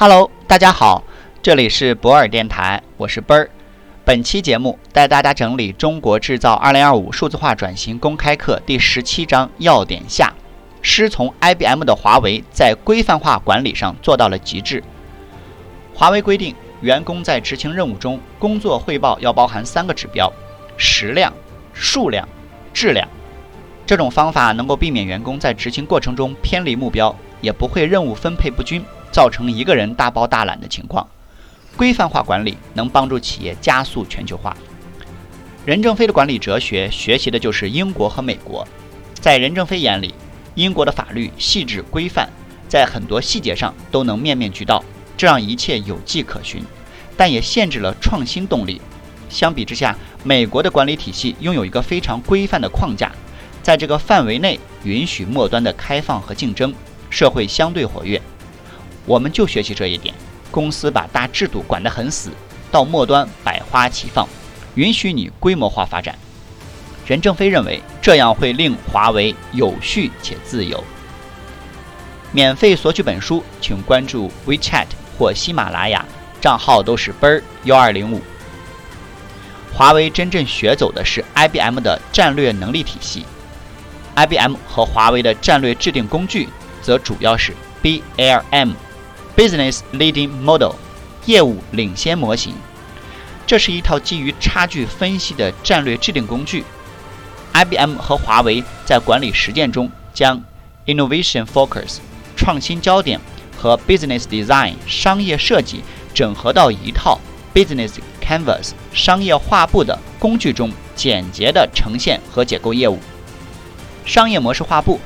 Hello，大家好，这里是博尔电台，我是奔儿。本期节目带大家整理《中国制造2025数字化转型公开课》第十七章要点下：师从 IBM 的华为在规范化管理上做到了极致。华为规定，员工在执行任务中，工作汇报要包含三个指标：时量、数量、质量。这种方法能够避免员工在执行过程中偏离目标，也不会任务分配不均。造成一个人大包大揽的情况。规范化管理能帮助企业加速全球化。任正非的管理哲学学习的就是英国和美国。在任正非眼里，英国的法律细致规范，在很多细节上都能面面俱到，这让一切有迹可循，但也限制了创新动力。相比之下，美国的管理体系拥有一个非常规范的框架，在这个范围内允许末端的开放和竞争，社会相对活跃。我们就学习这一点，公司把大制度管得很死，到末端百花齐放，允许你规模化发展。任正非认为这样会令华为有序且自由。免费索取本书，请关注 WeChat 或喜马拉雅，账号都是奔儿幺二零五。华为真正学走的是 IBM 的战略能力体系，IBM 和华为的战略制定工具则主要是 BLM。Business Leading Model，业务领先模型，这是一套基于差距分析的战略制定工具。IBM 和华为在管理实践中将 Innovation Focus 创新焦点和 Business Design 商业设计整合到一套 Business Canvas 商业画布的工具中，简洁地呈现和解构业务。商业模式画布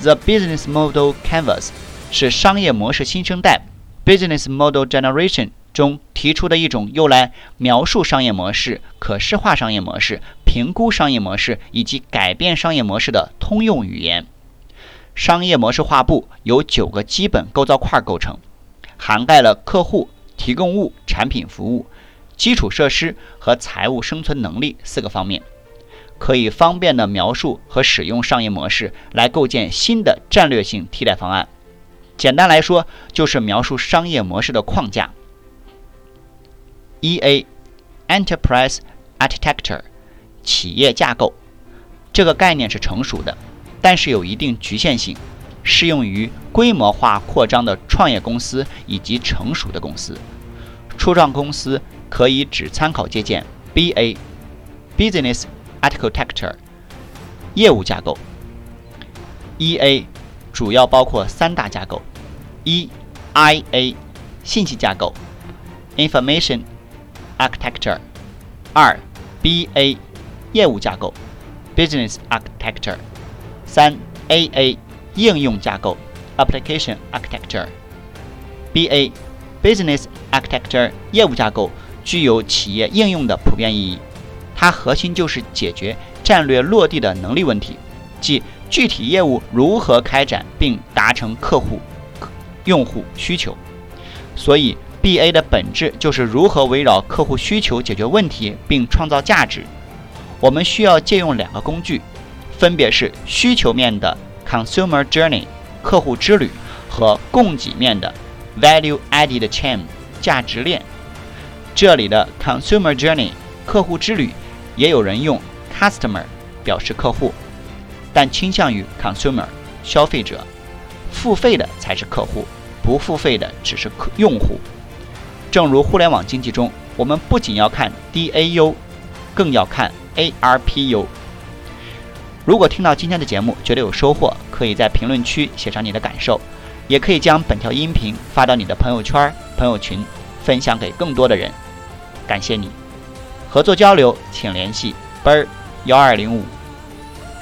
，The Business Model Canvas。是商业模式新生代 （Business Model Generation） 中提出的一种用来描述商业模式、可视化商业模式、评估商业模式以及改变商业模式的通用语言。商业模式画布由九个基本构造块构成，涵盖了客户、提供物、产品、服务、基础设施和财务生存能力四个方面，可以方便地描述和使用商业模式来构建新的战略性替代方案。简单来说，就是描述商业模式的框架。E A Enterprise Architecture 企业架构这个概念是成熟的，但是有一定局限性，适用于规模化扩张的创业公司以及成熟的公司。初创公司可以只参考借鉴 B A Business Architecture 业务架构。E A 主要包括三大架构：一、IA 信息架构 （Information Architecture）；二、BA 业务架构 （Business Architecture）；三、AA 应用架构 （Application Architecture）。BA Business Architecture 业务架构具有企业应用的普遍意义，它核心就是解决战略落地的能力问题，即。具体业务如何开展并达成客户、用户需求？所以，BA 的本质就是如何围绕客户需求解决问题并创造价值。我们需要借用两个工具，分别是需求面的 Consumer Journey 客户之旅和供给面的 Value Added Chain 价值链。这里的 Consumer Journey 客户之旅，也有人用 Customer 表示客户。但倾向于 consumer 消费者，付费的才是客户，不付费的只是客用户。正如互联网经济中，我们不仅要看 DAU，更要看 ARPU。如果听到今天的节目觉得有收获，可以在评论区写上你的感受，也可以将本条音频发到你的朋友圈、朋友群，分享给更多的人。感谢你，合作交流请联系奔儿幺二零五。